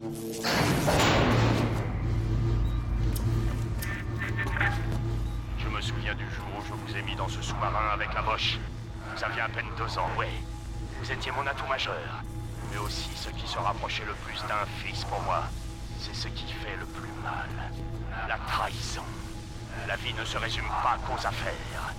Je me souviens du jour où je vous ai mis dans ce sous-marin avec la moche. Vous aviez à peine deux ans, ouais. Vous étiez mon atout majeur. Mais aussi ce qui se rapprochait le plus d'un fils pour moi. C'est ce qui fait le plus mal. La trahison. La vie ne se résume pas qu'aux affaires.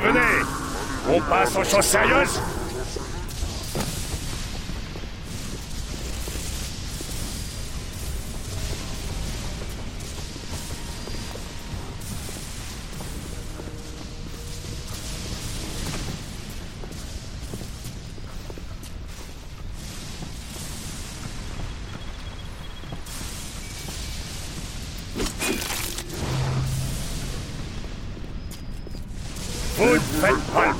Venez. On passe aux choses sérieuses Vous ne faites pas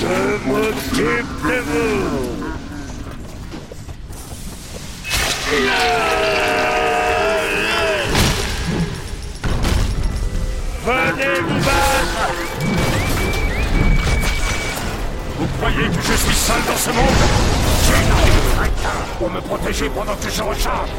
je m'occupe de vous. Venez vous battre. Vous croyez que je suis seul dans ce monde? J'ai armée de pour me protéger pendant que je recharge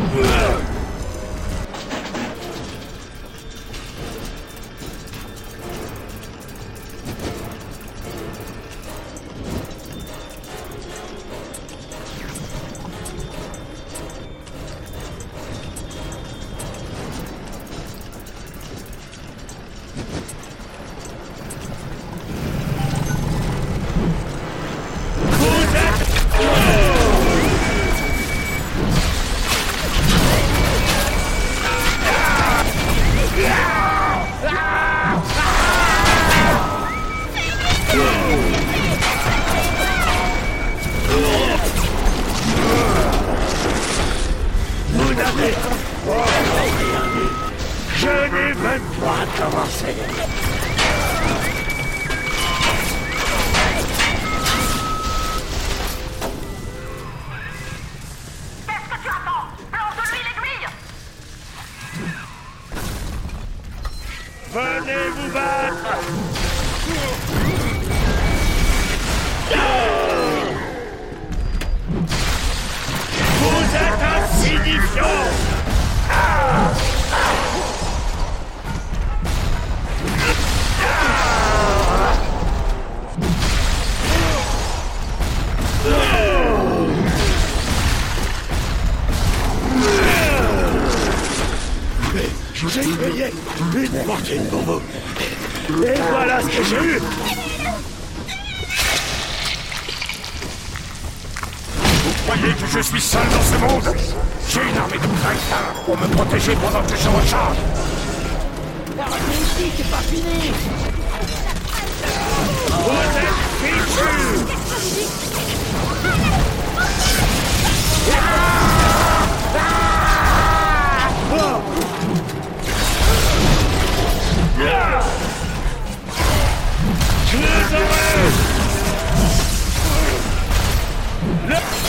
Ugh. Une fortune pour vous. Et voilà ce que j'ai eu. Vous croyez que je suis seul dans ce monde? J'ai une armée de crétins pour me protéger pendant que je recharge. Vous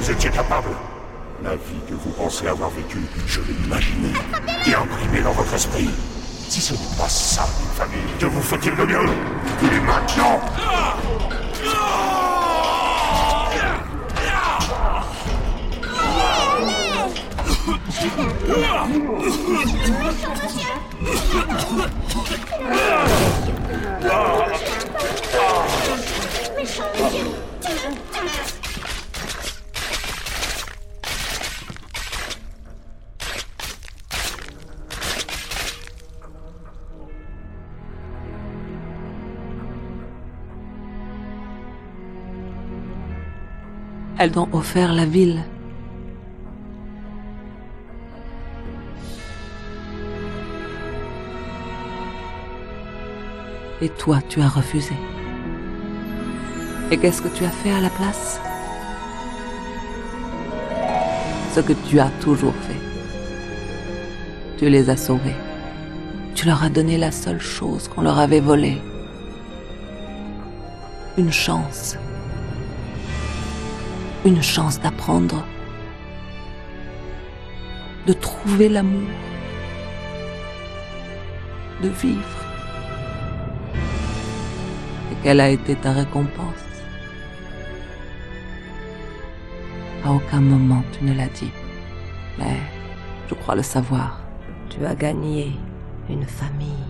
vous étiez capable. La vie que vous pensez avoir vécue, je l'ai imaginée et imprimée dans votre esprit. Si ce n'est pas ça, une famille, que vous faut-il de mieux? Et maintenant Elles t'ont offert la ville. Et toi, tu as refusé. Et qu'est-ce que tu as fait à la place? Ce que tu as toujours fait. Tu les as sauvés. Tu leur as donné la seule chose qu'on leur avait volée. Une chance une chance d'apprendre, de trouver l'amour, de vivre. Et quelle a été ta récompense? À aucun moment tu ne l'as dit, mais je crois le savoir. Tu as gagné une famille.